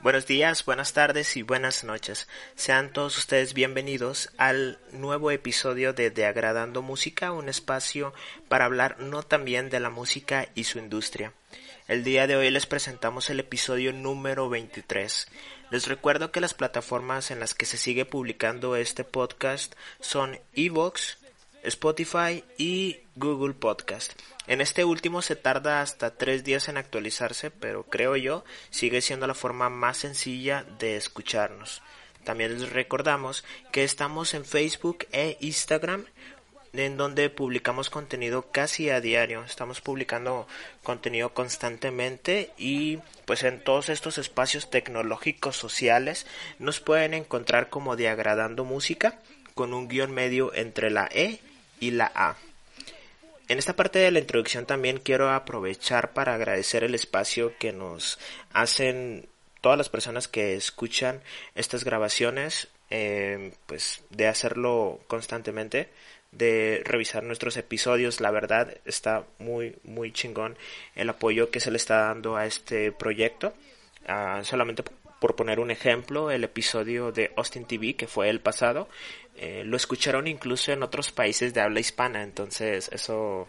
Buenos días, buenas tardes y buenas noches. Sean todos ustedes bienvenidos al nuevo episodio de De Agradando Música, un espacio para hablar no también de la música y su industria. El día de hoy les presentamos el episodio número 23. Les recuerdo que las plataformas en las que se sigue publicando este podcast son Evox, Spotify y Google Podcast. En este último se tarda hasta tres días en actualizarse, pero creo yo sigue siendo la forma más sencilla de escucharnos. También les recordamos que estamos en Facebook e Instagram en donde publicamos contenido casi a diario. Estamos publicando contenido constantemente y pues en todos estos espacios tecnológicos sociales nos pueden encontrar como Diagradando Música con un guion medio entre la E y la A. En esta parte de la introducción también quiero aprovechar para agradecer el espacio que nos hacen todas las personas que escuchan estas grabaciones, eh, pues de hacerlo constantemente, de revisar nuestros episodios. La verdad está muy, muy chingón el apoyo que se le está dando a este proyecto. Ah, solamente por poner un ejemplo, el episodio de Austin TV, que fue el pasado, eh, lo escucharon incluso en otros países de habla hispana, entonces eso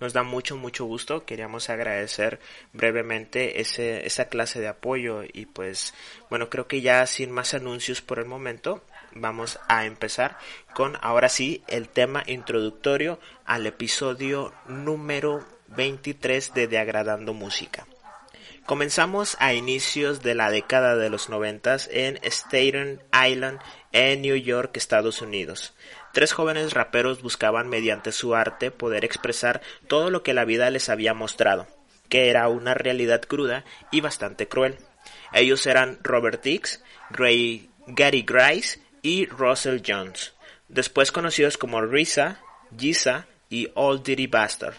nos da mucho, mucho gusto. Queríamos agradecer brevemente ese, esa clase de apoyo y pues bueno, creo que ya sin más anuncios por el momento, vamos a empezar con ahora sí el tema introductorio al episodio número 23 de De Agradando Música. Comenzamos a inicios de la década de los noventas en Staten Island, en New York, Estados Unidos. Tres jóvenes raperos buscaban mediante su arte poder expresar todo lo que la vida les había mostrado, que era una realidad cruda y bastante cruel. Ellos eran Robert Dix, Gary Grice y Russell Jones, después conocidos como Risa, Giza y Old Dirty Bastard.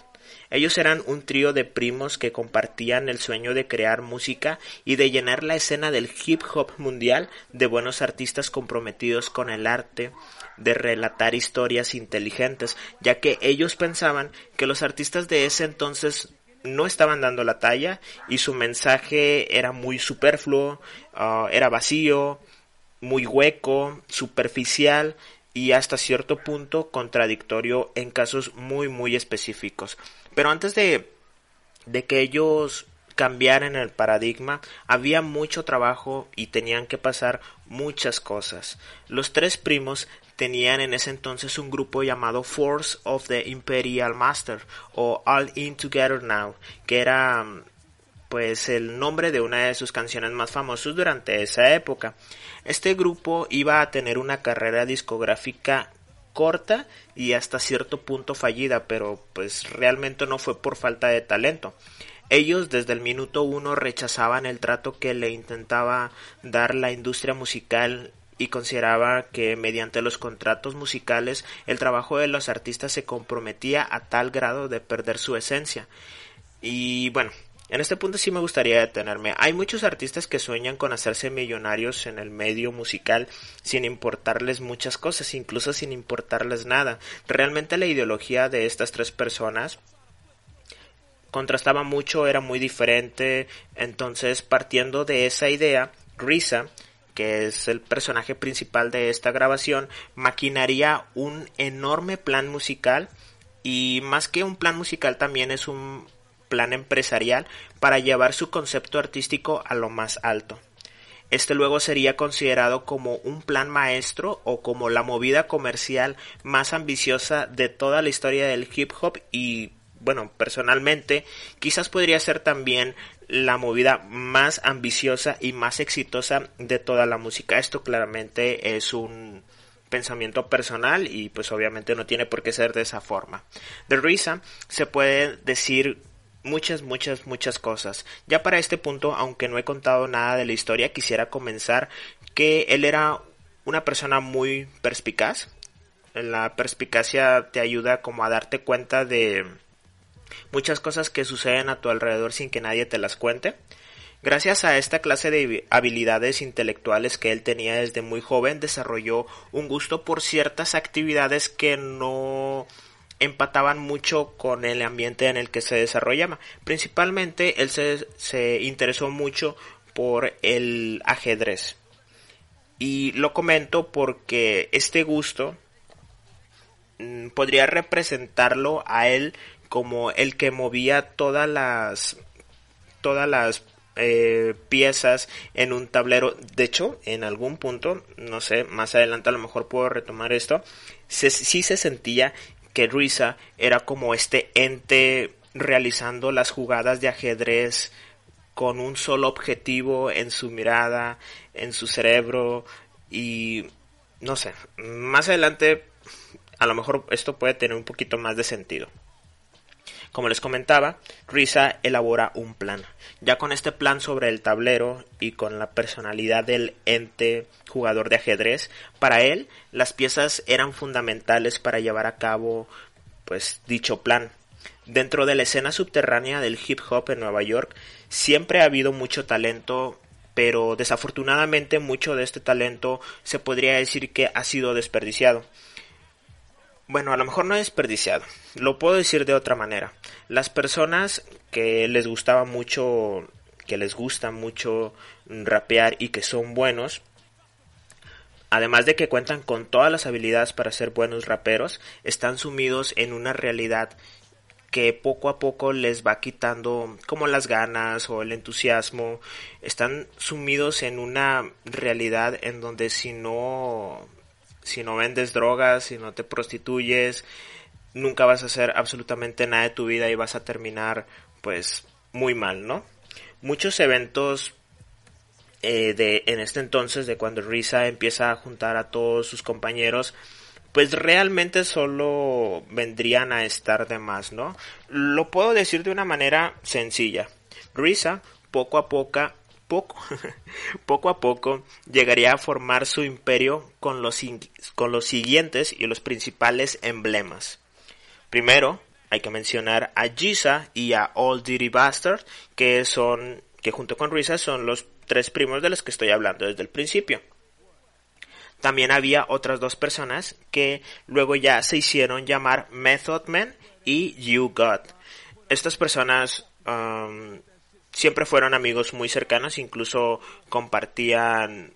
Ellos eran un trío de primos que compartían el sueño de crear música y de llenar la escena del hip hop mundial de buenos artistas comprometidos con el arte de relatar historias inteligentes, ya que ellos pensaban que los artistas de ese entonces no estaban dando la talla y su mensaje era muy superfluo, ah, era vacío, muy hueco, superficial y hasta cierto punto contradictorio en casos muy muy específicos. Pero antes de, que ellos cambiaran el paradigma, había mucho trabajo y tenían que pasar muchas cosas. Los tres primos tenían en ese entonces un grupo llamado Force of the Imperial Master o All In Together Now, que era pues el nombre de una de sus canciones más famosas durante esa época. Este grupo iba a tener una carrera discográfica corta y hasta cierto punto fallida, pero pues realmente no fue por falta de talento. Ellos desde el minuto uno rechazaban el trato que le intentaba dar la industria musical y consideraba que mediante los contratos musicales el trabajo de los artistas se comprometía a tal grado de perder su esencia. Y bueno, en este punto sí me gustaría detenerme. Hay muchos artistas que sueñan con hacerse millonarios en el medio musical sin importarles muchas cosas, incluso sin importarles nada. Realmente la ideología de estas tres personas contrastaba mucho, era muy diferente. Entonces, partiendo de esa idea, Risa, que es el personaje principal de esta grabación, maquinaría un enorme plan musical y más que un plan musical también es un plan empresarial para llevar su concepto artístico a lo más alto. Este luego sería considerado como un plan maestro o como la movida comercial más ambiciosa de toda la historia del hip hop y bueno, personalmente quizás podría ser también la movida más ambiciosa y más exitosa de toda la música. Esto claramente es un pensamiento personal y pues obviamente no tiene por qué ser de esa forma. De Risa se puede decir muchas, muchas, muchas cosas. Ya para este punto, aunque no he contado nada de la historia, quisiera comenzar que él era una persona muy perspicaz. La perspicacia te ayuda como a darte cuenta de muchas cosas que suceden a tu alrededor sin que nadie te las cuente. Gracias a esta clase de habilidades intelectuales que él tenía desde muy joven, desarrolló un gusto por ciertas actividades que no empataban mucho con el ambiente en el que se desarrollaba. Principalmente él se, se interesó mucho por el ajedrez. Y lo comento porque este gusto mm, podría representarlo a él como el que movía todas las todas las eh, piezas en un tablero. De hecho, en algún punto, no sé, más adelante a lo mejor puedo retomar esto, se, sí se sentía que Risa era como este ente realizando las jugadas de ajedrez con un solo objetivo en su mirada, en su cerebro y no sé, más adelante a lo mejor esto puede tener un poquito más de sentido. Como les comentaba, Risa elabora un plan. Ya con este plan sobre el tablero y con la personalidad del ente jugador de ajedrez, para él las piezas eran fundamentales para llevar a cabo pues dicho plan. Dentro de la escena subterránea del hip hop en Nueva York siempre ha habido mucho talento pero desafortunadamente mucho de este talento se podría decir que ha sido desperdiciado. Bueno, a lo mejor no desperdiciado. Lo puedo decir de otra manera. Las personas que les gustaba mucho, que les gusta mucho rapear y que son buenos, además de que cuentan con todas las habilidades para ser buenos raperos, están sumidos en una realidad que poco a poco les va quitando como las ganas o el entusiasmo, están sumidos en una realidad en donde si no si no vendes drogas, si no te prostituyes, nunca vas a hacer absolutamente nada de tu vida y vas a terminar pues muy mal, ¿no? Muchos eventos eh, de en este entonces de cuando Risa empieza a juntar a todos sus compañeros pues realmente solo vendrían a estar de más, ¿no? Lo puedo decir de una manera sencilla. Risa poco a poco poco, poco a poco llegaría a formar su imperio con los, con los siguientes y los principales emblemas. Primero, hay que mencionar a Giza y a Old Dirty Bastard, que son, que junto con Risa son los tres primos de los que estoy hablando desde el principio. También había otras dos personas que luego ya se hicieron llamar Method Man y You God. Estas personas um, siempre fueron amigos muy cercanos, incluso compartían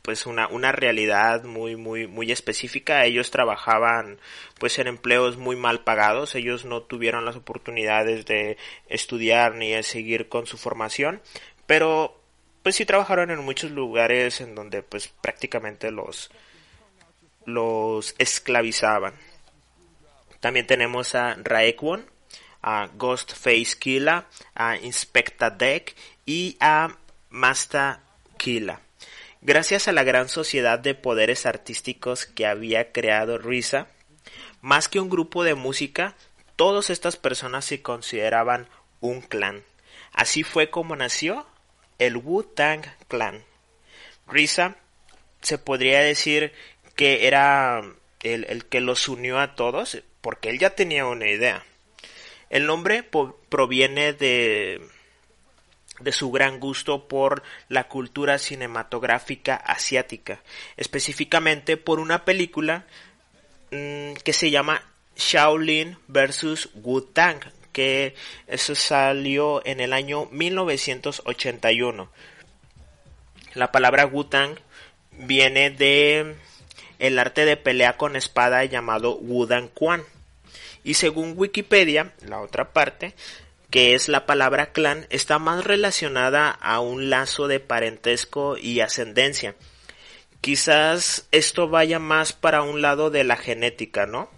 pues una, una realidad muy muy muy específica. Ellos trabajaban pues en empleos muy mal pagados. Ellos no tuvieron las oportunidades de estudiar ni de seguir con su formación pero pues sí trabajaron en muchos lugares en donde pues prácticamente los los esclavizaban. También tenemos a Raekwon a Ghostface Killa, a Inspecta Deck y a Masta Killa. Gracias a la gran sociedad de poderes artísticos que había creado Risa, más que un grupo de música, todas estas personas se consideraban un clan. Así fue como nació el Wu-Tang Clan. Risa se podría decir que era el, el, que los unió a todos, porque él ya tenía una idea. El nombre proviene de, su gran gusto por la cultura cinematográfica asiática, específicamente por una película mm, que se llama Shaolin vs. Wu-Tang, que eso salió en el año 1981. La palabra Wu-Tang viene de el arte de pelea con espada llamado Wudan Quan y según Wikipedia, la otra parte, que es la palabra clan, está más relacionada a un lazo de parentesco y ascendencia. Quizás esto vaya más para un lado de la genética, ¿no?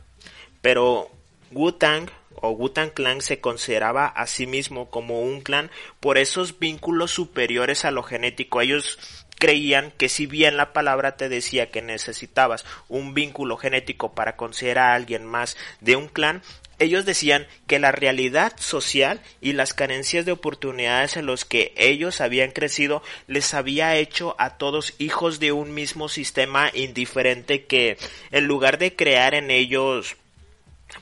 Pero Wu-Tang o Wu-Tang Clan se consideraba a sí mismo como un clan por esos vínculos superiores a lo genético. Ellos creían que si bien la palabra te decía que necesitabas un vínculo genético para considerar a alguien más de un clan, ellos decían que la realidad social y las carencias de oportunidades en los que ellos habían crecido les había hecho a todos hijos de un mismo sistema indiferente que en lugar de crear en ellos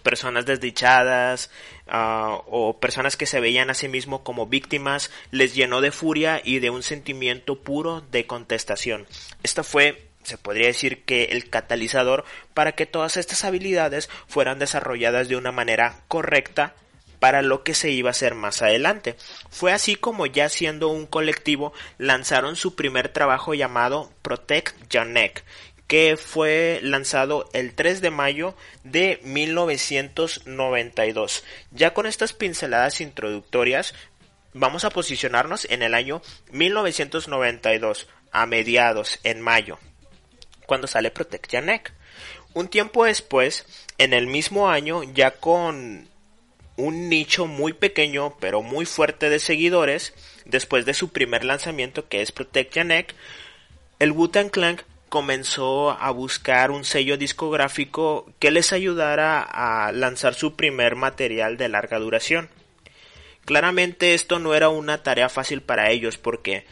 personas desdichadas uh, o personas que se veían a sí mismos como víctimas les llenó de furia y de un sentimiento puro de contestación. Esta fue se podría decir que el catalizador para que todas estas habilidades fueran desarrolladas de una manera correcta para lo que se iba a hacer más adelante. Fue así como ya siendo un colectivo lanzaron su primer trabajo llamado Protect Janek, que fue lanzado el 3 de mayo de 1992. Ya con estas pinceladas introductorias vamos a posicionarnos en el año 1992, a mediados, en mayo, cuando sale Protect Janek. Un tiempo después, en el mismo año, ya con un nicho muy pequeño pero muy fuerte de seguidores después de su primer lanzamiento que es Protect Janek, el Wu-Tang Clan comenzó a buscar un sello discográfico que les ayudara a lanzar su primer material de larga duración. Claramente esto no era una tarea fácil para ellos porque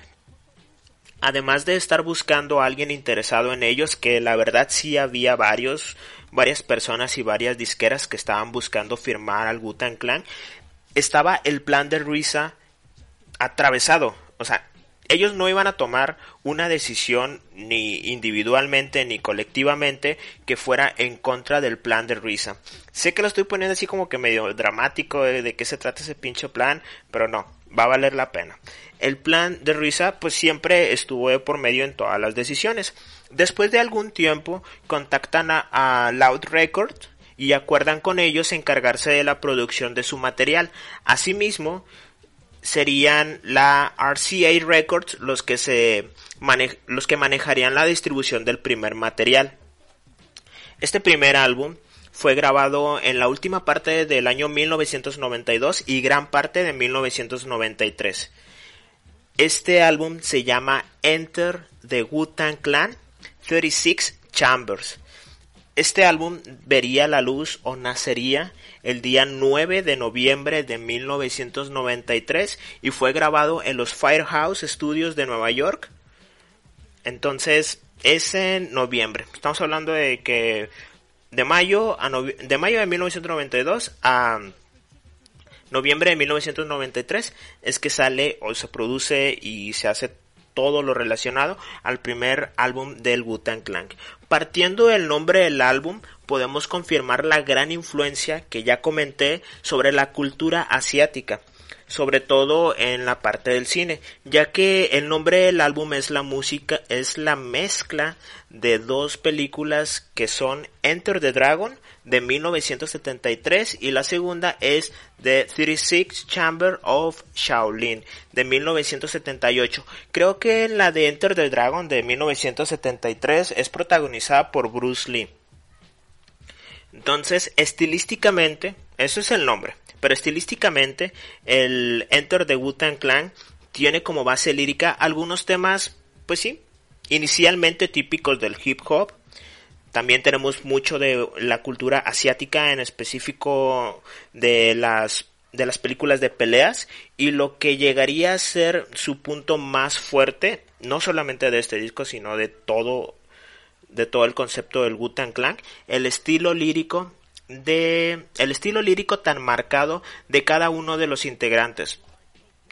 además de estar buscando a alguien interesado en ellos, que la verdad sí había varios, varias personas y varias disqueras que estaban buscando firmar al Wu-Tang Clan, estaba el plan de Ruiza atravesado. O sea, ellos no iban a tomar una decisión ni individualmente ni colectivamente que fuera en contra del plan de Ruiza. Sé que lo estoy poniendo así como que medio dramático de, de qué se trata ese pinche plan, pero no, va a valer la pena. El plan de Ruiza pues siempre estuvo por medio en todas las decisiones. Después de algún tiempo contactan a, Loud Records y acuerdan con ellos encargarse de la producción de su material. Asimismo, serían la RCA Records los que se los que manejarían la distribución del primer material. Este primer álbum fue grabado en la última parte del año 1992 y gran parte de 1993. Este álbum se llama Enter the Wu-Tang Clan 36 Chambers. Este álbum vería la luz o nacería el día 9 de noviembre de 1993 y fue grabado en los Firehouse Studios de Nueva York. Entonces, es en noviembre. Estamos hablando de que de mayo a de mayo de 1992 a noviembre de 1993 es que sale o se produce y se hace todo lo relacionado al primer álbum del Wu-Tang Clan. Partiendo del nombre del álbum, podemos confirmar la gran influencia que ya comenté sobre la cultura asiática sobre todo en la parte del cine, ya que el nombre del álbum es la música, es la mezcla de dos películas que son Enter the Dragon de 1973 y la segunda es The 36 Chamber of Shaolin de 1978. Creo que la de Enter the Dragon de 1973 es protagonizada por Bruce Lee. Entonces, estilísticamente, eso es el nombre. Pero estilísticamente, el Enter the Wu-Tang Clan tiene como base lírica algunos temas, pues sí, inicialmente típicos del hip hop. También tenemos mucho de la cultura asiática, en específico de las de las películas de peleas y lo que llegaría a ser su punto más fuerte, no solamente de este disco, sino de todo de todo el concepto del Wu-Tang Clan, el estilo lírico de el estilo lírico tan marcado de cada uno de los integrantes.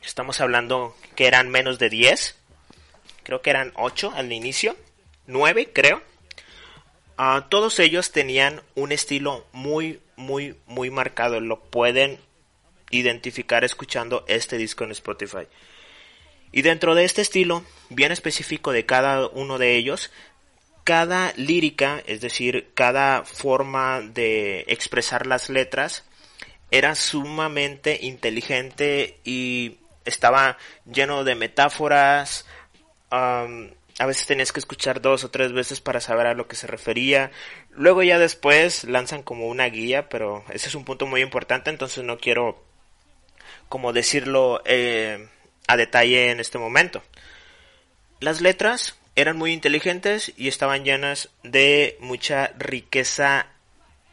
Estamos hablando que eran menos de 10, creo que eran 8 al inicio, 9 creo. Ah, todos ellos tenían un estilo muy, muy, muy marcado. Lo pueden identificar escuchando este disco en Spotify. Y dentro de este estilo, bien específico de cada uno de ellos, cada lírica, es decir, cada forma de expresar las letras, era sumamente inteligente y estaba lleno de metáforas. A veces tenías que escuchar dos o tres veces para saber a lo que se refería. Luego ya después lanzan como una guía, pero ese es un punto muy importante, entonces no quiero como decirlo eh, a detalle en este momento. Las letras eran muy inteligentes y estaban llenas de mucha riqueza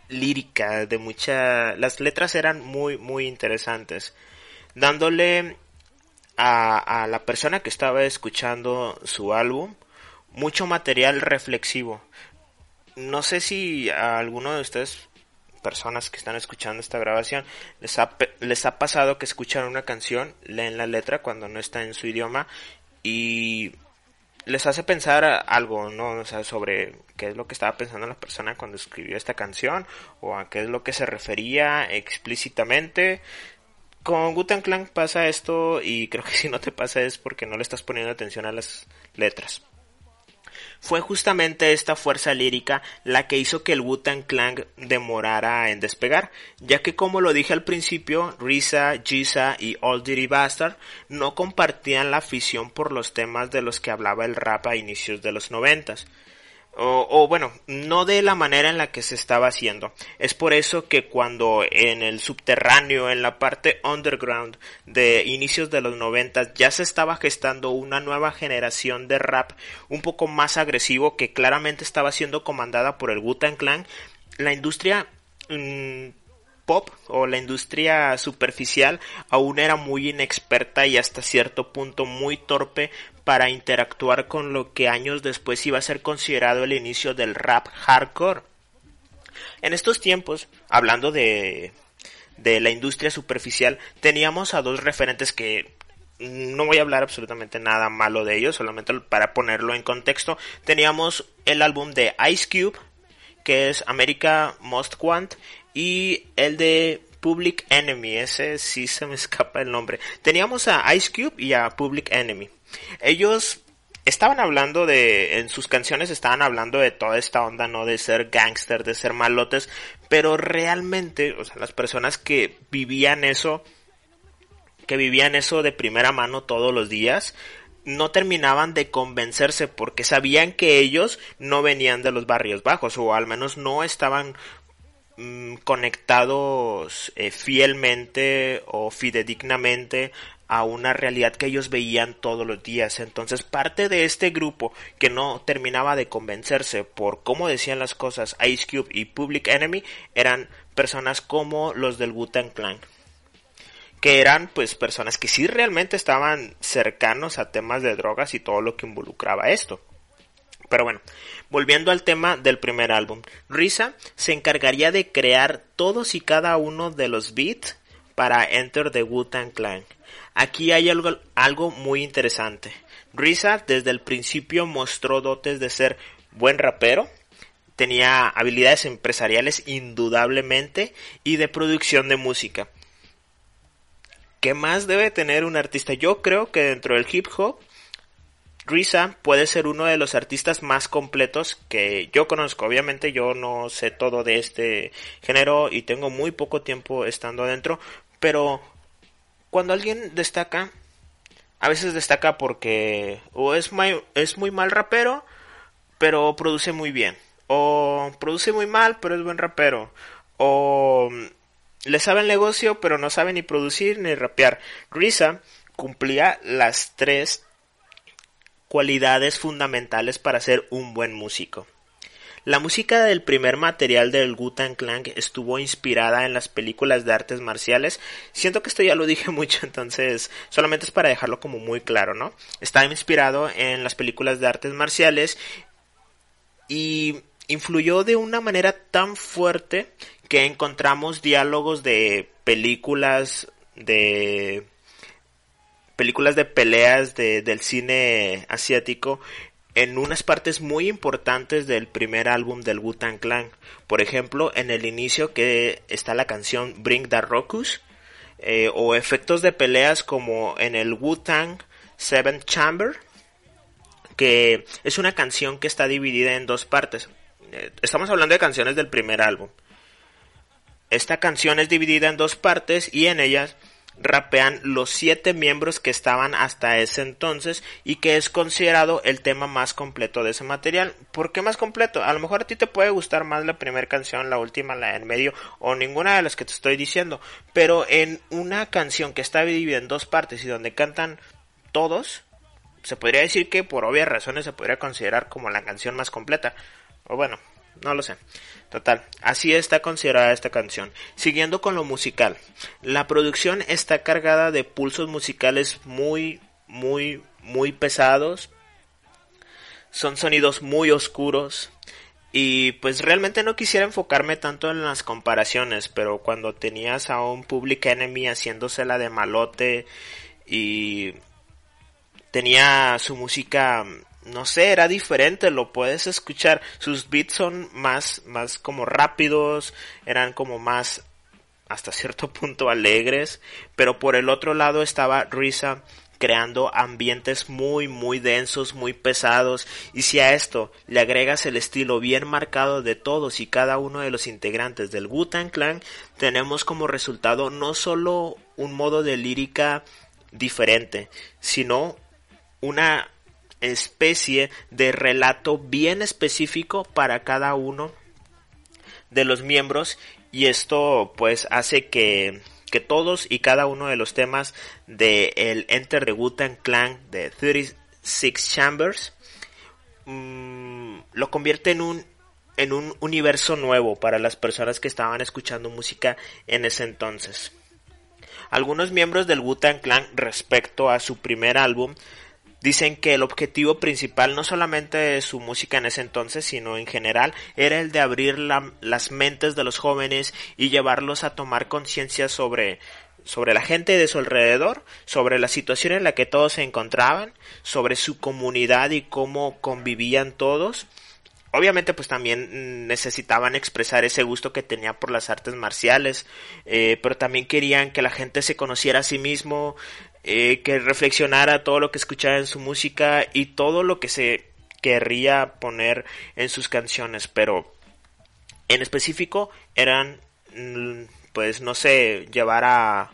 lírica, de mucha... Las letras eran muy, muy interesantes, dándole a, a la persona que estaba escuchando su álbum mucho material reflexivo. No sé si a alguno de ustedes personas que están escuchando esta grabación les ha, les ha pasado que escuchan una canción, leen la letra cuando no está en su idioma y les hace pensar algo, ¿no? O sea, sobre qué es lo que estaba pensando la persona cuando escribió esta canción o a qué es lo que se refería explícitamente. Con Gutan Clan pasa esto y creo que si no te pasa es porque no le estás poniendo atención a las letras. Fue justamente esta fuerza lírica la que hizo que el Wu-Tang Clan demorara en despegar, ya que como lo dije al principio, Risa, Jisa y Old Dirty Bastard no compartían la afición por los temas de los que hablaba el rap a inicios de los noventas. O, bueno, no de la manera en la que se estaba haciendo. Es por eso que cuando en el subterráneo, en la parte underground de inicios de los 90 ya se estaba gestando una nueva generación de rap un poco más agresivo que claramente estaba siendo comandada por el Wu-Tang Clan, la industria mm, pop o la industria superficial aún era muy inexperta y hasta cierto punto muy torpe para interactuar con lo que años después iba a ser considerado el inicio del rap hardcore. En estos tiempos, hablando de, de la industria superficial, teníamos a dos referentes que no voy a hablar absolutamente nada malo de ellos, solamente para ponerlo en contexto. Teníamos el álbum de Ice Cube, que es America Most Want, y el de Public Enemy, ese sí se me escapa el nombre. Teníamos a Ice Cube y a Public Enemy. Ellos estaban hablando de, en sus canciones estaban hablando de toda esta onda, ¿no? De ser gangster, de ser malotes, pero realmente, o sea, las personas que vivían eso, que vivían eso de primera mano todos los días, no terminaban de convencerse porque sabían que ellos no venían de los barrios bajos o al menos no estaban mm, conectados eh, fielmente o fidedignamente a una realidad que ellos veían todos los días. Entonces parte de este grupo que no terminaba de convencerse por cómo decían las cosas Ice Cube y Public Enemy eran personas como los del Wu-Tang Clan que eran pues personas que sí realmente estaban cercanos a temas de drogas y todo lo que involucraba esto. Pero bueno, volviendo al tema del primer álbum, Risa se encargaría de crear todos y cada uno de los beats para Enter the Wu-Tang Clan. Aquí hay algo, algo muy interesante. Risa desde el principio mostró dotes de ser buen rapero, tenía habilidades empresariales indudablemente y de producción de música. ¿Qué más debe tener un artista? Yo creo que dentro del hip hop, Risa puede ser uno de los artistas más completos que yo conozco. Obviamente yo no sé todo de este género y tengo muy poco tiempo estando adentro, pero cuando alguien destaca, a veces destaca porque o es muy, es muy mal rapero, pero produce muy bien. O produce muy mal, pero es buen rapero. O le sabe el negocio, pero no sabe ni producir ni rapear. Risa cumplía las tres cualidades fundamentales para ser un buen músico. La música del primer material del Wu-Tang Clan estuvo inspirada en las películas de artes marciales. Siento que esto ya lo dije mucho, entonces solamente es para dejarlo como muy claro, ¿no? Está inspirado en las películas de artes marciales y influyó de una manera tan fuerte que encontramos diálogos de películas de películas de peleas de, del cine asiático en unas partes muy importantes del primer álbum del Wu-Tang Clan. Por ejemplo, en el inicio que está la canción Bring the Rokus, eh, o efectos de peleas como en el Wu-Tang Seven Chamber, que es una canción que está dividida en dos partes. Eh, estamos hablando de canciones del primer álbum. Esta canción es dividida en dos partes y en ellas rapean los siete miembros que estaban hasta ese entonces y que es considerado el tema más completo de ese material. ¿Por qué más completo? A lo mejor a ti te puede gustar más la primera canción, la última, la en medio o ninguna de las que te estoy diciendo, pero en una canción que está dividida en dos partes y donde cantan todos, se podría decir que por obvias razones se podría considerar como la canción más completa. O bueno, no lo sé. Total, así está considerada esta canción. Siguiendo con lo musical. La producción está cargada de pulsos musicales muy, muy, muy pesados. Son sonidos muy oscuros. Y pues realmente no quisiera enfocarme tanto en las comparaciones, pero cuando tenías a un Public Enemy haciéndosela de malote y tenía su música no sé, era diferente, lo puedes escuchar. Sus beats son más, más como rápidos, eran como más hasta cierto punto alegres, pero por el otro lado estaba Risa creando ambientes muy muy densos, muy pesados, y si a esto le agregas el estilo bien marcado de todos y cada uno de los integrantes del Wu-Tang Clan, tenemos como resultado no solo un modo de lírica diferente, sino una especie de relato bien específico para cada uno de los miembros y esto pues hace que que todos y cada uno de los temas de el Enter the Wu-Tang Clan de 36 Chambers mm, lo convierte en un en un universo nuevo para las personas que estaban escuchando música en ese entonces. Algunos miembros del Wu-Tang Clan respecto a su primer álbum Dicen que el objetivo principal no solamente de su música en ese entonces, sino en general, era el de abrir las mentes de los jóvenes y llevarlos a tomar conciencia sobre sobre la gente de su alrededor, sobre la situación en la que todos se encontraban, sobre su comunidad y cómo convivían todos. Obviamente pues también necesitaban expresar ese gusto que tenía por las artes marciales, eh, pero también querían que la gente se conociera a sí mismo, eh, que reflexionara todo lo que escuchaba en su música y todo lo que se querría poner en sus canciones, pero en específico eran, mm, pues no sé, llevar a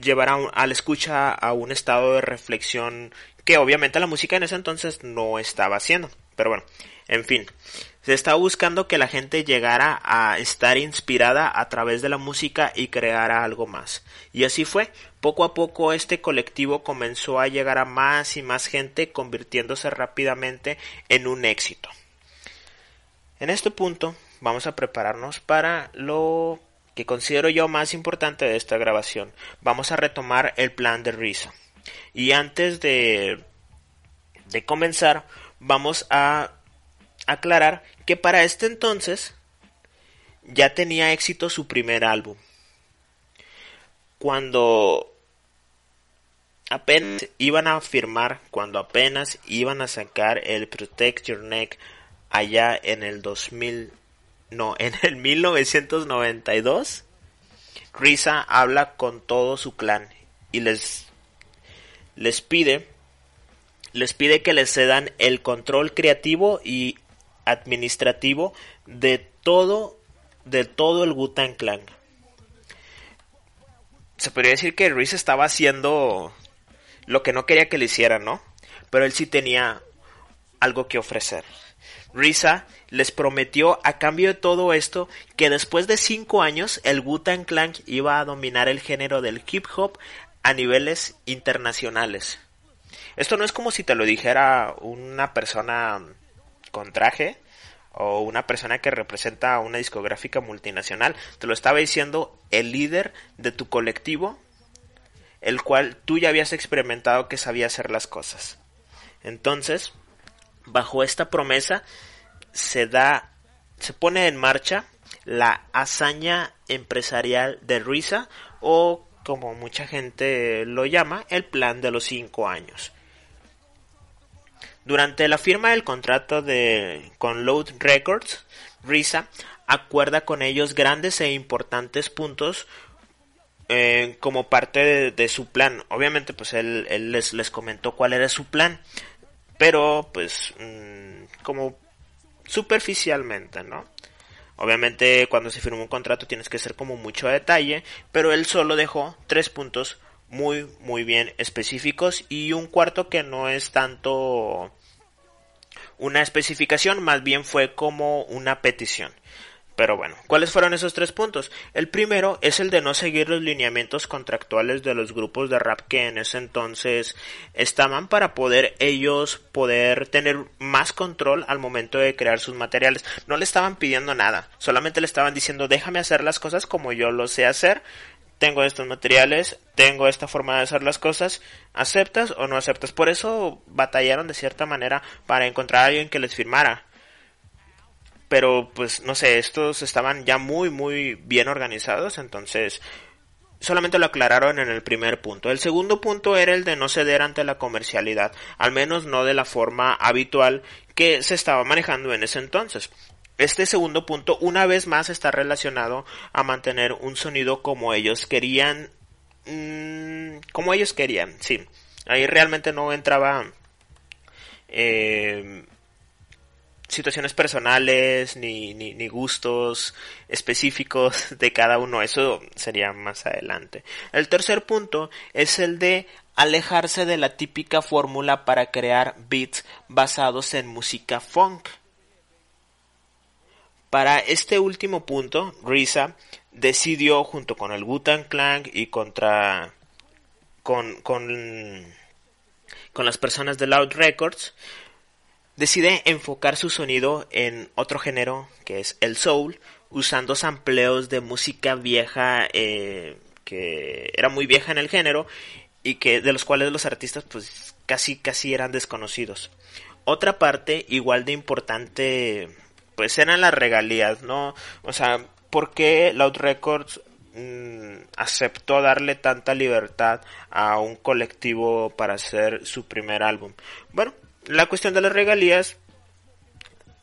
llevar a, la escucha a un estado de reflexión que obviamente la música en ese entonces no estaba haciendo, pero bueno, en fin, se estaba buscando que la gente llegara a estar inspirada a través de la música y creara algo más. Y así fue. Poco a poco este colectivo comenzó a llegar a más y más gente, convirtiéndose rápidamente en un éxito. En este punto vamos a prepararnos para lo que considero yo más importante de esta grabación. Vamos a retomar el plan de Risa. Y antes de, de comenzar, vamos a aclarar que para este entonces ya tenía éxito su primer álbum. Cuando apenas iban a firmar, cuando apenas iban a sacar el Protect Your Neck allá en el 2000, no, en el 1992, Risa habla con todo su clan y les les pide les pide que les cedan el control creativo y administrativo de todo, de todo el Gutan Clan. Se podría decir que Reese estaba haciendo lo que no quería que le hicieran, ¿no? Pero él sí tenía algo que ofrecer. Risa les prometió a cambio de todo esto que después de cinco años el Wu-Tang Clan iba a dominar el género del hip hop a niveles internacionales. Esto no es como si te lo dijera una persona con traje o una persona que representa una discográfica multinacional. Te lo estaba diciendo el líder de tu colectivo, el cual tú ya habías experimentado que sabía hacer las cosas. Entonces, bajo esta promesa se da, se pone en marcha la hazaña empresarial de Risa o como mucha gente lo llama, el plan de los cinco años. Durante la firma del contrato de, con Load Records, Risa acuerda con ellos grandes e importantes puntos eh, como parte de, su plan. Obviamente, pues él, les, les, comentó cuál era su plan, pero pues mm, como superficialmente, ¿no? Obviamente cuando se firma un contrato tienes que ser como mucho detalle, pero él solo dejó tres puntos muy muy bien específicos y un cuarto que no es tanto una especificación, más bien fue como una petición. Pero bueno, ¿cuáles fueron esos tres puntos? El primero es el de no seguir los lineamientos contractuales de los grupos de rap que en ese entonces estaban para poder ellos poder tener más control al momento de crear sus materiales. No le estaban pidiendo nada, solamente le estaban diciendo déjame hacer las cosas como yo lo sé hacer, tengo estos materiales, tengo esta forma de hacer las cosas, ¿aceptas o no aceptas? Por eso batallaron de cierta manera para encontrar a alguien que les firmara. Pero pues no sé, estos estaban ya muy muy bien organizados, entonces solamente lo aclararon en el primer punto. El segundo punto era el de no ceder ante la comercialidad, al menos no de la forma habitual que se estaba manejando en ese entonces. Este segundo punto una vez más está relacionado a mantener un sonido como ellos querían, mmm, como ellos querían, sí. Ahí realmente no entraba eh, situaciones personales ni, ni, ni, gustos específicos de cada uno. Eso sería más adelante. El tercer punto es el de alejarse de la típica fórmula para crear beats basados en música funk. Para este último punto, Risa decidió junto con el Wu-Tang Clan y contra con, con, con las personas de Loud Records decide enfocar su sonido en otro género que es el soul, usando sampleos de música vieja eh, que era muy vieja en el género y que de los cuales los artistas pues casi casi eran desconocidos. Otra parte igual de importante pues eran las regalías, ¿no? O sea, ¿por qué Loud Records mmm, aceptó darle tanta libertad a un colectivo para hacer su primer álbum? Bueno, la cuestión de las regalías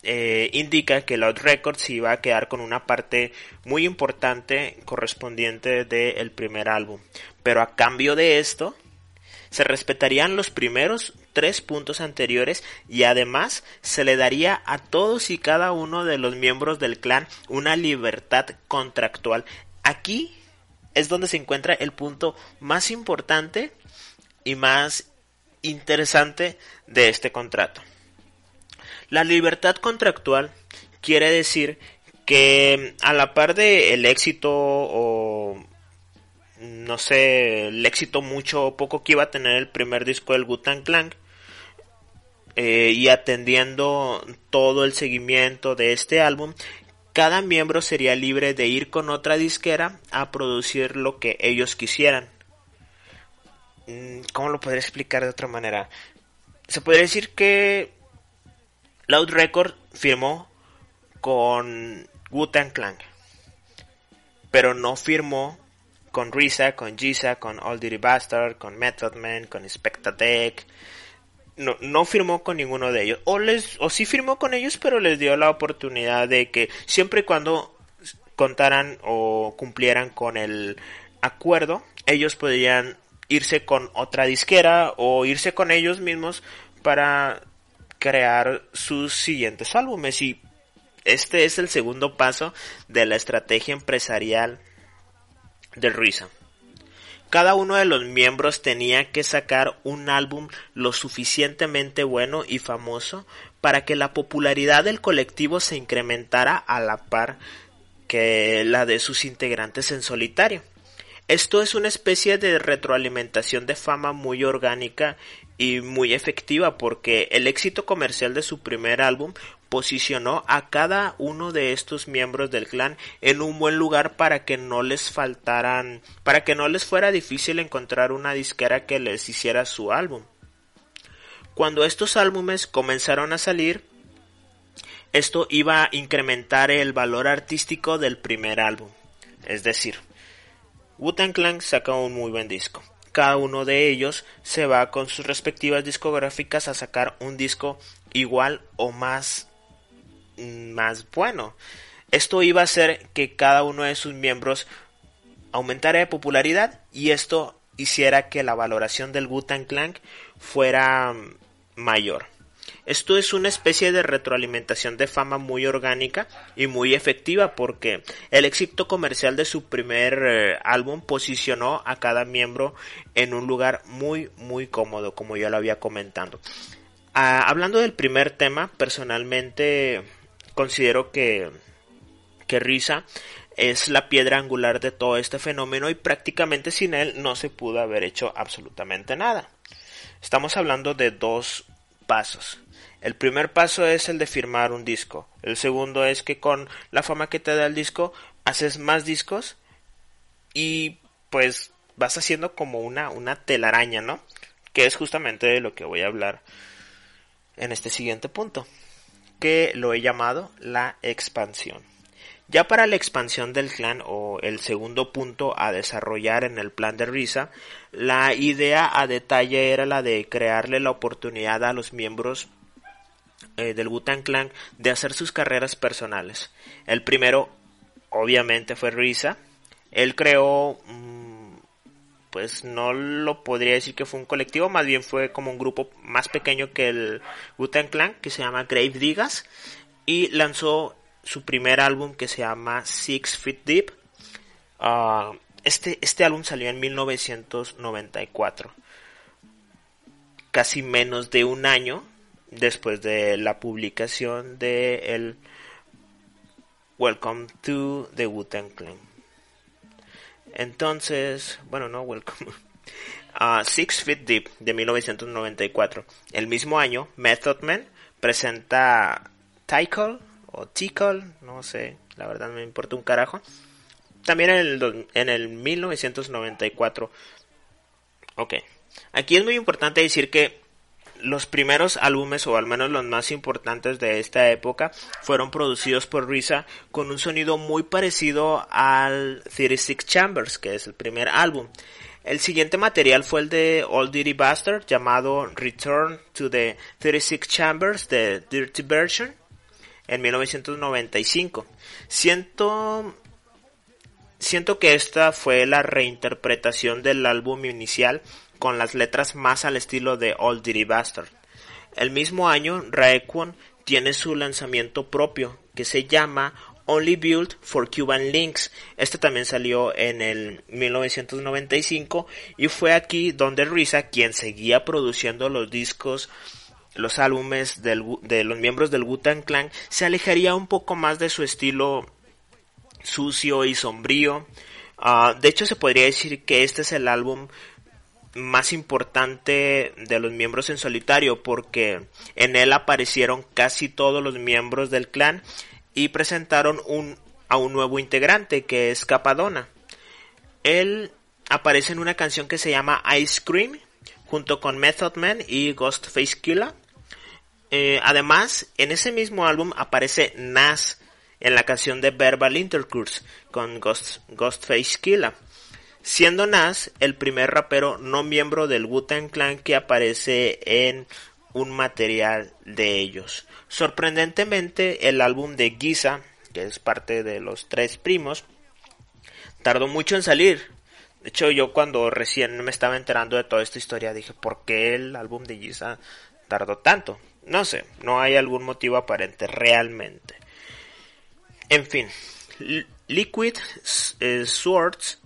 eh, indica que Loud Records iba a quedar con una parte muy importante correspondiente del primer álbum. Pero a cambio de esto, se respetarían los primeros tres puntos anteriores y además se le daría a todos y cada uno de los miembros del clan una libertad contractual. Aquí es donde se encuentra el punto más importante y más interesante de este contrato. La libertad contractual quiere decir que a la par de el éxito o no sé, el éxito mucho o poco que iba a tener el primer disco del Gutan Clan eh, y atendiendo todo el seguimiento de este álbum, cada miembro sería libre de ir con otra disquera a producir lo que ellos quisieran. Mm, ¿Cómo lo podría explicar de otra manera? Se podría decir que Loud Record firmó con Wu-Tang Clan, pero no firmó con Risa, con Giza, con All Dirty Bastard, con Method Man, con Spectatech. No, no firmó con ninguno de ellos. O, les, o sí firmó con ellos, pero les dio la oportunidad de que siempre y cuando contaran o cumplieran con el acuerdo, ellos podrían irse con otra disquera o irse con ellos mismos para crear sus siguientes álbumes y este es el segundo paso de la estrategia empresarial de Risa. Cada uno de los miembros tenía que sacar un álbum lo suficientemente bueno y famoso para que la popularidad del colectivo se incrementara a la par que la de sus integrantes en solitario. Esto es una especie de retroalimentación de fama muy orgánica y muy efectiva porque el éxito comercial de su primer álbum posicionó a cada uno de estos miembros del clan en un buen lugar para que no les faltaran, para que no les fuera difícil encontrar una disquera que les hiciera su álbum. Cuando estos álbumes comenzaron a salir, esto iba a incrementar el valor artístico del primer álbum. Es decir, Wu-Tang Clan saca un muy buen disco. Cada uno de ellos se va con sus respectivas discográficas a sacar un disco igual o más más bueno. Esto iba a hacer que cada uno de sus miembros aumentara de popularidad y esto hiciera que la valoración del Wu-Tang Clan fuera mayor. Esto es una especie de retroalimentación de fama muy orgánica y muy efectiva porque el éxito comercial de su primer eh, álbum posicionó a cada miembro en un lugar muy muy cómodo como ya lo había comentado. Ah, hablando del primer tema, personalmente considero que, que Risa es la piedra angular de todo este fenómeno y prácticamente sin él no se pudo haber hecho absolutamente nada. Estamos hablando de dos pasos. El primer paso es el de firmar un disco. El segundo es que con la fama que te da el disco haces más discos y pues vas haciendo como una, una telaraña, ¿no? Que es justamente de lo que voy a hablar en este siguiente punto, que lo he llamado la expansión. Ya para la expansión del clan o el segundo punto a desarrollar en el plan de Risa, la idea a detalle era la de crearle la oportunidad a los miembros eh, del Wu-Tang Clan de hacer sus carreras personales. El primero, obviamente, fue Risa. Él creó, mm, pues no lo podría decir que fue un colectivo, más bien fue como un grupo más pequeño que el Wu-Tang Clan, que se llama Grave Digas, y lanzó su primer álbum que se llama Six Feet Deep. Ah, este, este álbum salió en 1994, casi menos de un año después de la publicación de el Welcome to the Wu-Tang Clan. Entonces, bueno, no Welcome. Uh, Six Feet Deep de 1994. El mismo año, Method Man presenta Tickle o Tickle, no sé, la verdad me importa un carajo. También en el, en el 1994. Ok. Aquí es muy importante decir que los primeros álbumes, o al menos los más importantes de esta época, fueron producidos por Risa con un sonido muy parecido al 36 Chambers, que es el primer álbum. El siguiente material fue el de Old Dirty Bastard, llamado Return to the 36 Chambers, the Dirty Version, en 1995. Siento, siento que esta fue la reinterpretación del álbum inicial con las letras más al estilo de Old Dirty Bastard. El mismo año, Raekwon tiene su lanzamiento propio, que se llama Only Built for Cuban Links. Este también salió en el 1995 y fue aquí donde Risa, quien seguía produciendo los discos, los álbumes de los miembros del Wu-Tang Clan, se alejaría un poco más de su estilo sucio y sombrío. Ah, de hecho, se podría decir que este es el álbum más importante de los miembros en solitario porque en él aparecieron casi todos los miembros del clan y presentaron un, a un nuevo integrante que es Capadona. Él aparece en una canción que se llama Ice Cream junto con Method Man y Ghostface Killa. Eh, además, en ese mismo álbum aparece Nas en la canción de Verbal Intercourse con Ghost, Ghostface Killa siendo Nas el primer rapero no miembro del Wu-Tang Clan que aparece en un material de ellos. Sorprendentemente, el álbum de Giza, que es parte de los tres primos, tardó mucho en salir. De hecho, yo cuando recién me estaba enterando de toda esta historia dije, ¿por qué el álbum de Giza tardó tanto? No sé, no hay algún motivo aparente realmente. En fin, Liquid eh, Swords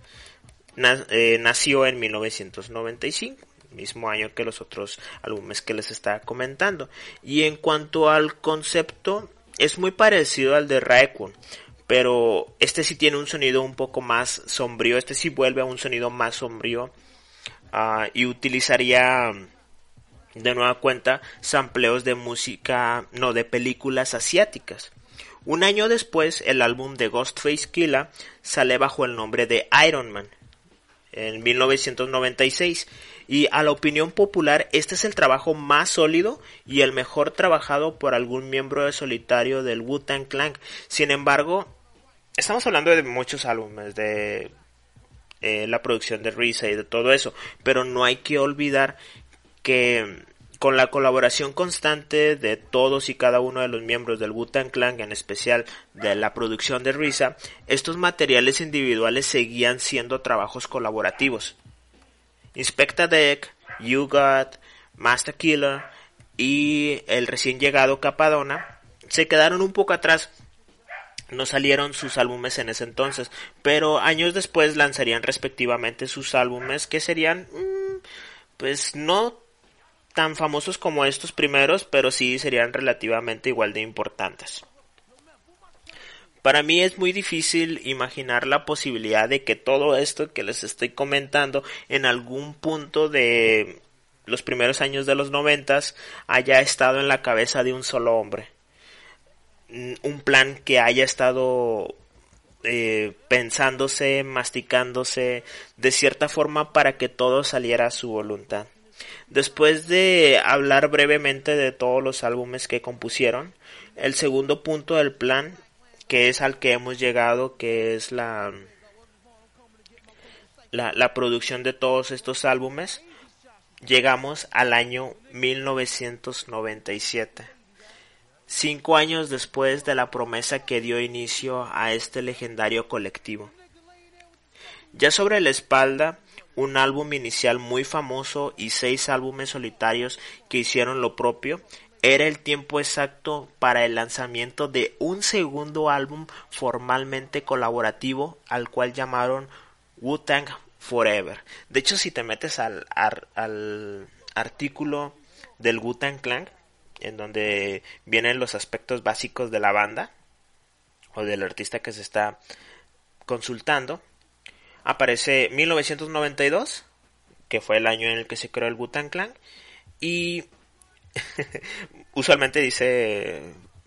eh, nació en 1995 mismo año que los otros álbumes que les estaba comentando. Y en cuanto al concepto, es muy parecido al de Raekwon, pero este sí tiene un sonido un poco más sombrío, este sí vuelve a un sonido más sombrío ah, y utilizaría de nueva cuenta sampleos de música, no, de películas asiáticas. Un año después, el álbum de Ghostface Killa sale bajo el nombre de Iron Man, en 1996 y a la opinión popular este es el trabajo más sólido y el mejor trabajado por algún miembro de solitario del Wu-Tang Clan. Sin embargo, estamos hablando de muchos álbumes, de eh, la producción de Risa y de todo eso, pero no hay que olvidar que con la colaboración constante de todos y cada uno de los miembros del Wu-Tang Clan, en especial de la producción de Risa, estos materiales individuales seguían siendo trabajos colaborativos. Inspecta Deck, You Got, Master Killer y el recién llegado Capadona se quedaron un poco atrás. No salieron sus álbumes en ese entonces, pero años después lanzarían respectivamente sus álbumes que serían mm, pues no tan famosos como estos primeros, pero sí serían relativamente igual de importantes. Para mí es muy difícil imaginar la posibilidad de que todo esto que les estoy comentando en algún punto de los primeros años de los noventas haya estado en la cabeza de un solo hombre. Mm, un plan que haya estado eh, pensándose, masticándose de cierta forma para que todo saliera a su voluntad. Después de hablar brevemente de todos los álbumes que compusieron, el segundo punto del plan que es al que hemos llegado, que es la, la, producción de todos estos álbumes, llegamos al año 1997. Cinco años después de la promesa que dio inicio a este legendario colectivo. Ya sobre la espalda, un álbum inicial muy famoso y seis álbumes solitarios que hicieron lo propio, era el tiempo exacto para el lanzamiento de un segundo álbum formalmente colaborativo al cual llamaron Wu-Tang Forever. De hecho, si te metes al, artículo del Wu-Tang Clan, en donde vienen los aspectos básicos de la banda o del artista que se está consultando, aparece 1992, que fue el año en el que se creó el Wu-Tang Clan, y usualmente dice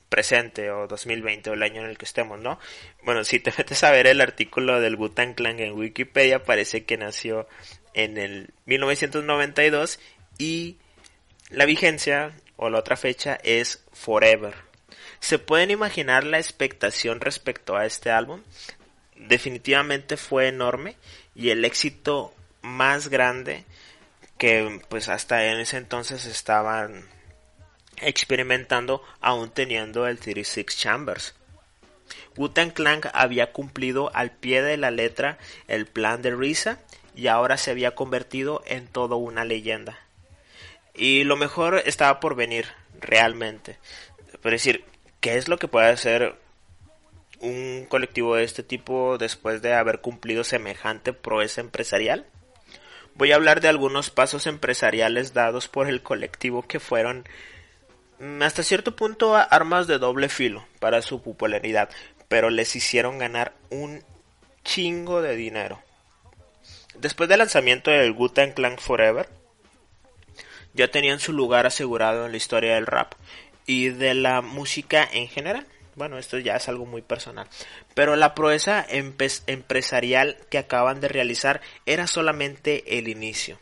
presente o 2020 o el año en el que estemos, ¿no? Bueno, si te metes a ver el artículo del Butan Clan en Wikipedia, parece que nació en el 1992 y la vigencia o la otra fecha es Forever. ¿Se pueden imaginar la expectación respecto a este álbum? Definitivamente fue enorme y el éxito más grande que pues hasta en ese entonces estaban experimentando aún teniendo el 36 Chambers. Wu-Tang Clan había cumplido al pie de la letra el plan de Risa y ahora se había convertido en todo una leyenda. Y lo mejor estaba por venir, realmente. Es decir, ¿qué es lo que puede hacer un colectivo de este tipo después de haber cumplido semejante proeza empresarial? Voy a hablar de algunos pasos empresariales dados por el colectivo que fueron mm, hasta cierto punto armas de doble filo para su popularidad, pero les hicieron ganar un chingo de dinero. Después del lanzamiento del Gutan Clan Forever, ya tenían su lugar asegurado en la historia del rap y de la música en general. Bueno, esto ya es algo muy personal. Pero la proeza empresarial que acaban de realizar era solamente el inicio.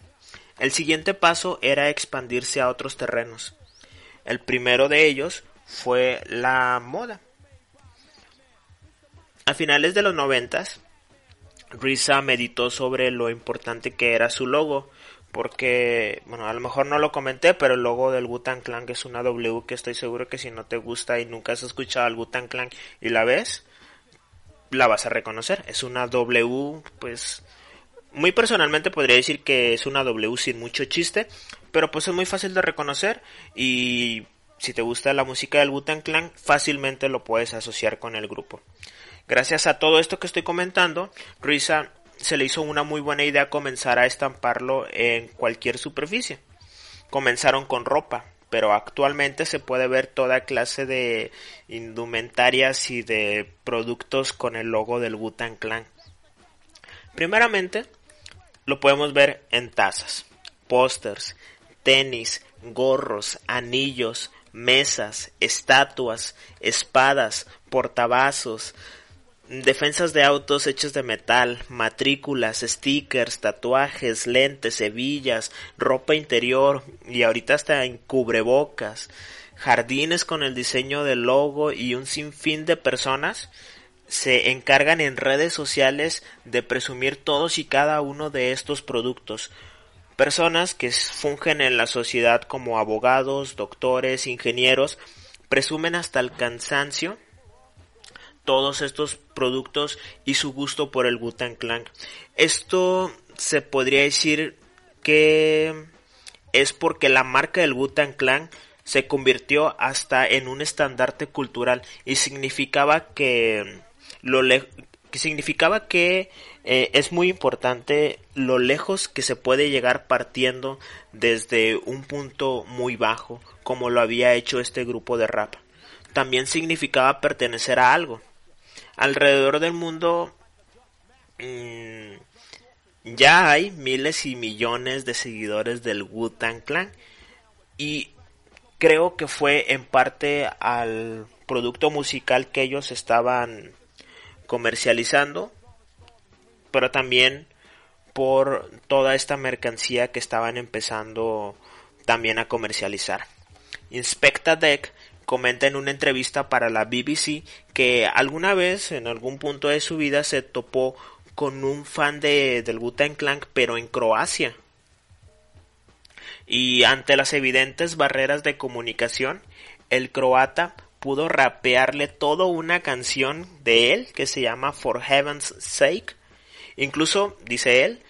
El siguiente paso era expandirse a otros terrenos. El primero de ellos fue la moda. A finales de los noventas, Risa meditó sobre lo importante que era su logo porque, bueno, a lo mejor no lo comenté, pero el logo del Gutan Clan es una W que estoy seguro que si no te gusta y nunca has escuchado al Gutan Clan y la ves, la vas a reconocer. Es una W, pues, muy personalmente podría decir que es una W sin mucho chiste, pero pues es muy fácil de reconocer y si te gusta la música del Gutan Clan, fácilmente lo puedes asociar con el grupo. Gracias a todo esto que estoy comentando, Risa se le hizo una muy buena idea comenzar a estamparlo en cualquier superficie. Comenzaron con ropa, pero actualmente se puede ver toda clase de indumentarias y de productos con el logo del Wutan Clan. Primeramente, lo podemos ver en tazas, pósters, tenis, gorros, anillos, mesas, estatuas, espadas, portavasos, defensas de autos hechos de metal, matrículas, stickers, tatuajes, lentes, hebillas, ropa interior y ahorita hasta en cubrebocas, jardines con el diseño del logo y un sinfín de personas se encargan en redes sociales de presumir todos y cada uno de estos productos. Personas que fungen en la sociedad como abogados, doctores, ingenieros, presumen hasta el cansancio todos estos productos y su gusto por el Gutan Clan. Esto se podría decir que es porque la marca del Gutan Clan se convirtió hasta en un estandarte cultural y significaba que lo que significaba que eh, es muy importante lo lejos que se puede llegar partiendo desde un punto muy bajo como lo había hecho este grupo de rap. También significaba pertenecer a algo, alrededor del mundo mm, ya hay miles y millones de seguidores del Wu-Tang Clan y creo que fue en parte al producto musical que ellos estaban comercializando, pero también por toda esta mercancía que estaban empezando también a comercializar. Inspecta Deck comenta en una entrevista para la BBC que alguna vez en algún punto de su vida se topó con un fan de, del Wu-Tang pero en Croacia. Y ante las evidentes barreras de comunicación, el croata pudo rapearle toda una canción de él que se llama For Heaven's Sake. Incluso, dice él,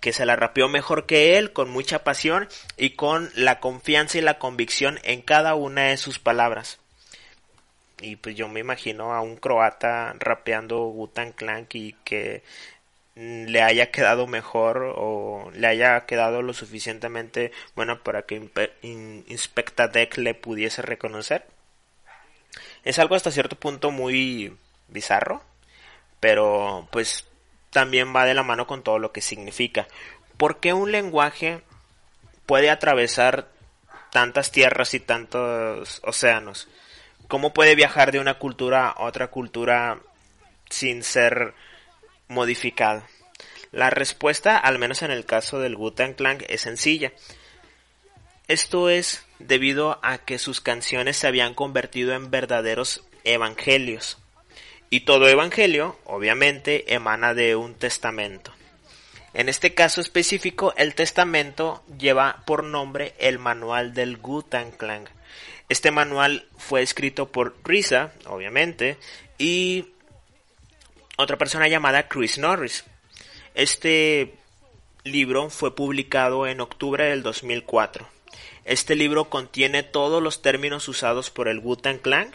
que se la rapeó mejor que él, con mucha pasión y con la confianza y la convicción en cada una de sus palabras. Y pues yo me imagino a un croata rapeando Gutan Clank y que le haya quedado mejor o le haya quedado lo suficientemente bueno para que Inspecta Deck le pudiese reconocer. Es algo hasta cierto punto muy bizarro, pero pues también va de la mano con todo lo que significa. ¿Por qué un lenguaje puede atravesar tantas tierras y tantos océanos? ¿Cómo puede viajar de una cultura a otra cultura sin ser modificado? La respuesta, al menos en el caso del Wu-Tang Clan, es sencilla. Esto es debido a que sus canciones se habían convertido en verdaderos evangelios. Y todo evangelio, obviamente, emana de un testamento. En este caso específico, el testamento lleva por nombre el manual del Gutan Clan. Este manual fue escrito por Risa, obviamente, y otra persona llamada Chris Norris. Este libro fue publicado en octubre del 2004. Este libro contiene todos los términos usados por el Wu-Tang Clan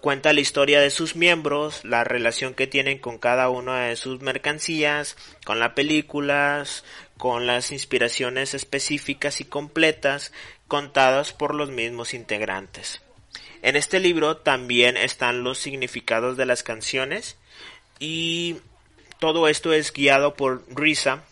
cuenta la historia de sus miembros, la relación que tienen con cada una de sus mercancías, con las películas, con las inspiraciones específicas y completas contadas por los mismos integrantes. En este libro también están los significados de las canciones y todo esto es guiado por Risa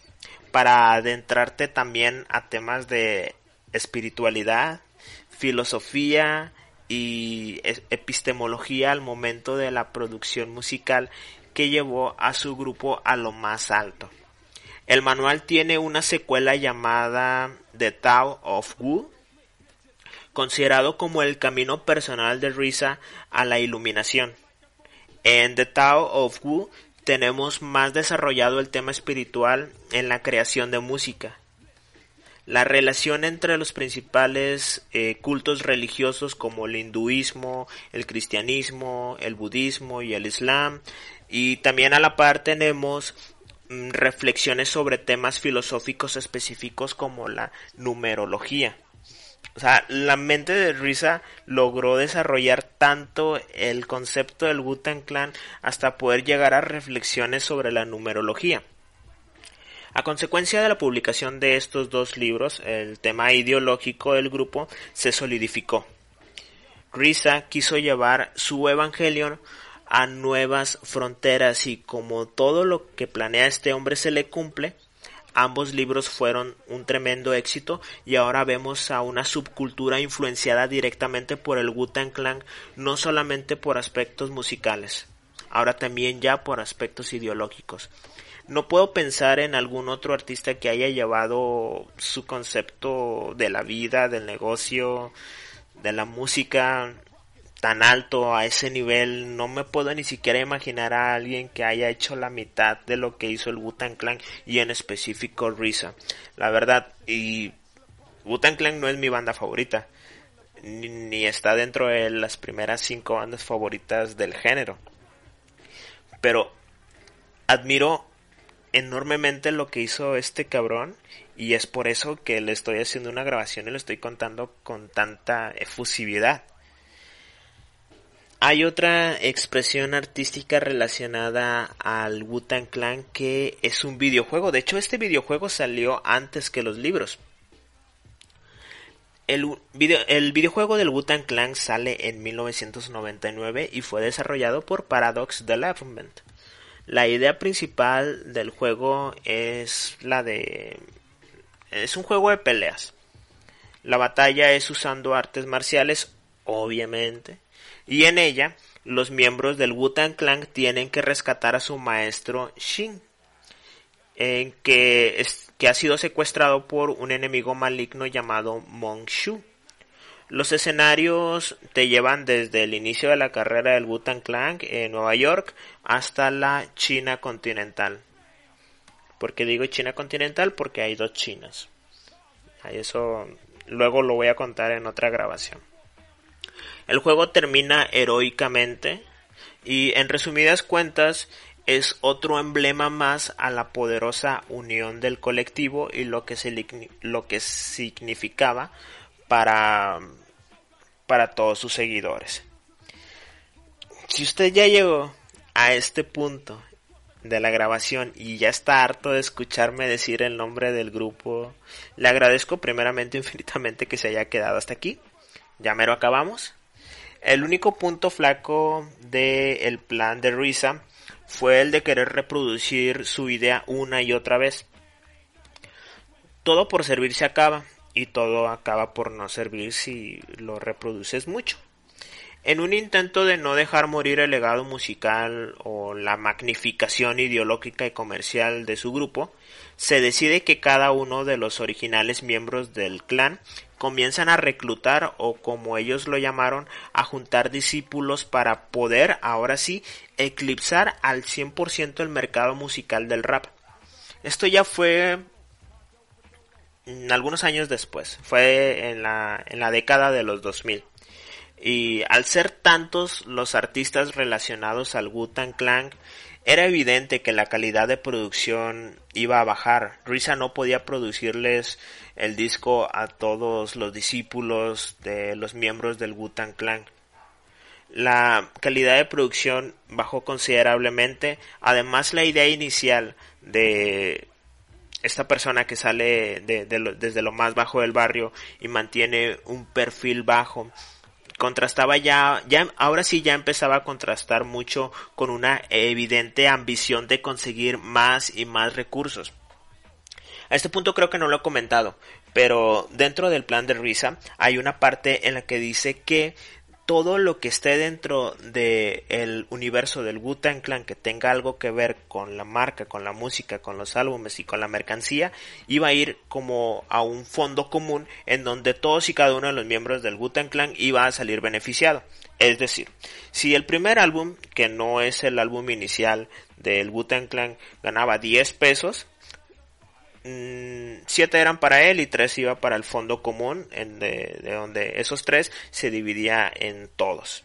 para adentrarte también a temas de espiritualidad, filosofía, y epistemología al momento de la producción musical que llevó a su grupo a lo más alto. El manual tiene una secuela llamada The Tao of Wu, considerado como el camino personal de Risa a la iluminación. En The Tao of Wu tenemos más desarrollado el tema espiritual en la creación de música la relación entre los principales eh, cultos religiosos como el hinduismo, el cristianismo, el budismo y el islam. Y también a la par tenemos mm, reflexiones sobre temas filosóficos específicos como la numerología. O sea, la mente de Risa logró desarrollar tanto el concepto del Wutan Clan hasta poder llegar a reflexiones sobre la numerología. A consecuencia de la publicación de estos dos libros, el tema ideológico del grupo se solidificó. Risa quiso llevar su evangelio a nuevas fronteras y como todo lo que planea este hombre se le cumple, ambos libros fueron un tremendo éxito y ahora vemos a una subcultura influenciada directamente por el Wu-Tang Clan, no solamente por aspectos musicales, ahora también ya por aspectos ideológicos no puedo pensar en algún otro artista que haya llevado su concepto de la vida, del negocio, de la música tan alto a ese nivel. No me puedo ni siquiera imaginar a alguien que haya hecho la mitad de lo que hizo el Wu-Tang Clan y en específico Risa. La verdad, y Wu-Tang Clan no es mi banda favorita. Ni, ni está dentro de las primeras cinco bandas favoritas del género. Pero admiro enormemente lo que hizo este cabrón y es por eso que le estoy haciendo una grabación y lo estoy contando con tanta efusividad. Hay otra expresión artística relacionada al Wu-Tang Clan que es un videojuego. De hecho, este videojuego salió antes que los libros. El, el videojuego del Wu-Tang Clan sale en 1999 y fue desarrollado por Paradox Development. La idea principal del juego es la de... Es un juego de peleas. La batalla es usando artes marciales, obviamente, y en ella los miembros del Wu-Tang Clan tienen que rescatar a su maestro Shin, que, es, que ha sido secuestrado por un enemigo maligno llamado Shu. Los escenarios te llevan desde el inicio de la carrera del Wu-Tang Clan en Nueva York hasta la China continental. ¿Por qué digo China continental? Porque hay dos Chinas. Eso luego lo voy a contar en otra grabación. El juego termina heroicamente y en resumidas cuentas es otro emblema más a la poderosa unión del colectivo y lo que, se, lo que significaba para, para todos sus seguidores. Si usted ya llegó a este punto de la grabación y ya está harto de escucharme decir el nombre del grupo, le agradezco primeramente infinitamente que se haya quedado hasta aquí. Ya mero acabamos. El único punto flaco del plan de Risa fue el de querer reproducir su idea una y otra vez. Todo por servir se acaba y todo acaba por no servir si lo reproduces mucho. En un intento de no dejar morir el legado musical o la magnificación ideológica y comercial de su grupo, se decide que cada uno de los originales miembros del clan comienzan a reclutar o como ellos lo llamaron a juntar discípulos para poder ahora sí eclipsar al 100% el mercado musical del rap. Esto ya fue algunos años después, fue en la, en la década de los 2000. Y al ser tantos los artistas relacionados al Wu-Tang Clan, era evidente que la calidad de producción iba a bajar. Risa no podía producirles el disco a todos los discípulos de los miembros del Wu-Tang Clan. La calidad de producción bajó considerablemente. Además, la idea inicial de esta persona que sale desde lo más bajo del barrio y mantiene un perfil bajo contrastaba ya, ya, ahora sí ya empezaba a contrastar mucho con una evidente ambición de conseguir más y más recursos. A este punto creo que no lo he comentado, pero dentro del plan de Risa hay una parte en la que dice que todo lo que esté dentro del universo del Wu-Tang Clan que tenga algo que ver con la marca, con la música, con los álbumes y con la mercancía, iba a ir como a un fondo común en donde todos y cada uno de los miembros del Wu-Tang Clan iba a salir beneficiado. Es decir, si el primer álbum, que no es el álbum inicial del Wu-Tang Clan, ganaba 10 pesos, siete eran para él y tres iba para el fondo común, en de, donde esos tres se dividía en todos.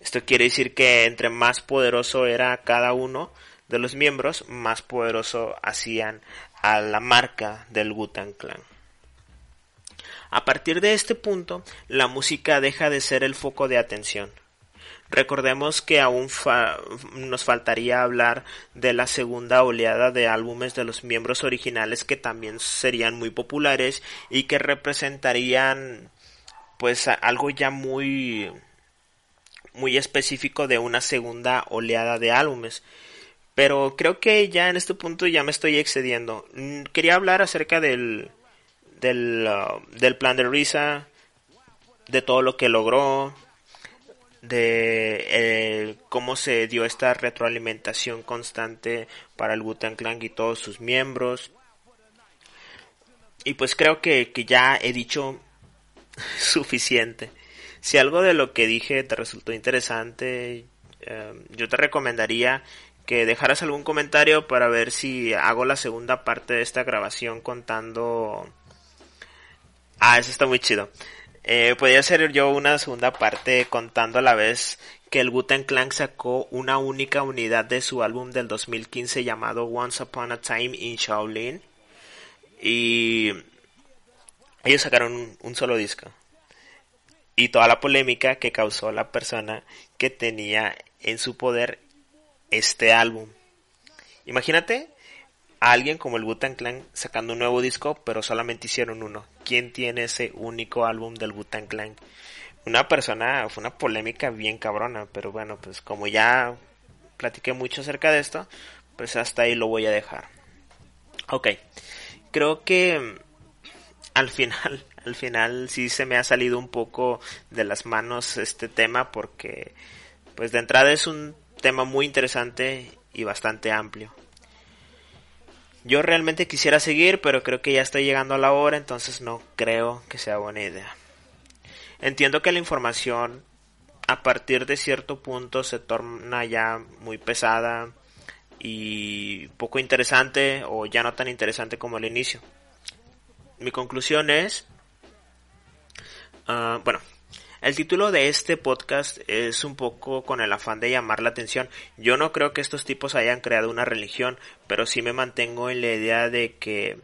Esto quiere decir que entre más poderoso era cada uno de los miembros, más poderoso hacían a la marca del Wutan Clan. A partir de este punto, la música deja de ser el foco de atención Recordemos que aún nos faltaría hablar de la segunda oleada de álbumes de los miembros originales que también serían muy populares y que representarían pues algo ya muy muy específico de una segunda oleada de álbumes. Pero creo que ya en este punto ya me estoy excediendo. Mm, quería hablar acerca del del, uh, del plan de Risa, de todo lo que logró, de eh, cómo se dio esta retroalimentación constante para el Wu-Tang Clan y todos sus miembros. Y pues creo que, ya he dicho suficiente. Si algo de lo que dije te resultó interesante, eh, yo te recomendaría que dejaras algún comentario para ver si hago la segunda parte de esta grabación contando... Ah, eso está muy chido. Eh, podría ser yo una segunda parte contando a la vez que el Wu-Tang Clan sacó una única unidad de su álbum del 2015 llamado Once Upon a Time in Shaolin. Y ellos sacaron un, solo disco. Y toda la polémica que causó la persona que tenía en su poder este álbum. Imagínate a alguien como el Wu-Tang Clan sacando un nuevo disco, pero solamente hicieron uno. ¿Quién tiene ese único álbum del Wu-Tang Clan? Una persona, fue una polémica bien cabrona, pero bueno, pues como ya platiqué mucho acerca de esto, pues hasta ahí lo voy a dejar. Ok, creo que mm, al final, al final sí se me ha salido un poco de las manos este tema porque pues de entrada es un tema muy interesante y bastante amplio. Yo realmente quisiera seguir, pero creo que ya estoy llegando a la hora, entonces no creo que sea buena idea. Entiendo que la información a partir de cierto punto se torna ya muy pesada y poco interesante o ya no tan interesante como al inicio. Mi conclusión es, uh, bueno, el título de este podcast es un poco con el afán de llamar la atención. Yo no creo que estos tipos hayan creado una religión, pero sí me mantengo en la idea de que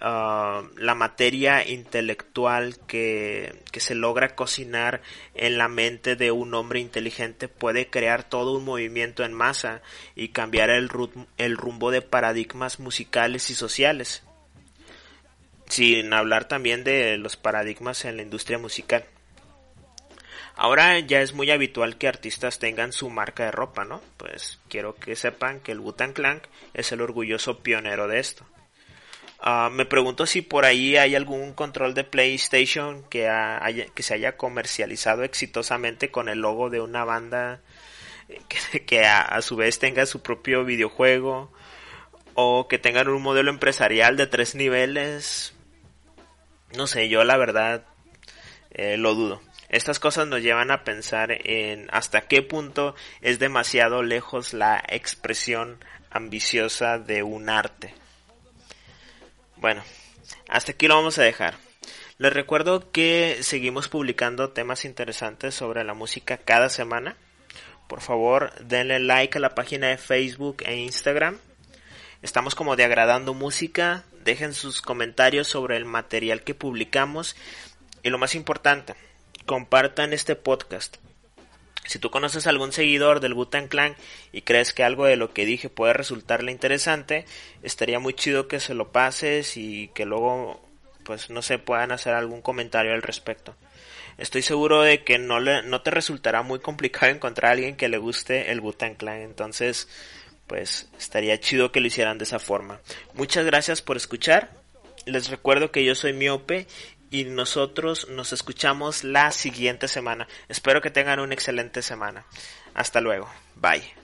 uh, la materia intelectual que, que, se logra cocinar en la mente de un hombre inteligente puede crear todo un movimiento en masa y cambiar el, el rumbo de paradigmas musicales y sociales. Sin hablar también de los paradigmas en la industria musical. Ahora ya es muy habitual que artistas tengan su marca de ropa, ¿no? Pues quiero que sepan que el Wu-Tang Clan es el orgulloso pionero de esto. Uh, me pregunto si por ahí hay algún control de PlayStation que, haya, que se haya comercializado exitosamente con el logo de una banda que, que a, a, su vez tenga su propio videojuego o que tengan un modelo empresarial de tres niveles. No sé, yo la verdad eh, lo dudo. Estas cosas nos llevan a pensar en hasta qué punto es demasiado lejos la expresión ambiciosa de un arte. Bueno, hasta aquí lo vamos a dejar. Les recuerdo que seguimos publicando temas interesantes sobre la música cada semana. Por favor, denle like a la página de Facebook e Instagram. Estamos como de agradando música. Dejen sus comentarios sobre el material que publicamos. Y lo más importante, compartan este podcast. Si tú conoces a algún seguidor del Butan Clan y crees que algo de lo que dije puede resultarle interesante, estaría muy chido que se lo pases y que luego, pues no se puedan hacer algún comentario al respecto. Estoy seguro de que no, le, no te resultará muy complicado encontrar a alguien que le guste el Butan Clan, entonces, pues estaría chido que lo hicieran de esa forma. Muchas gracias por escuchar. Les recuerdo que yo soy miope y nosotros nos escuchamos la siguiente semana. Espero que tengan una excelente semana. Hasta luego. Bye.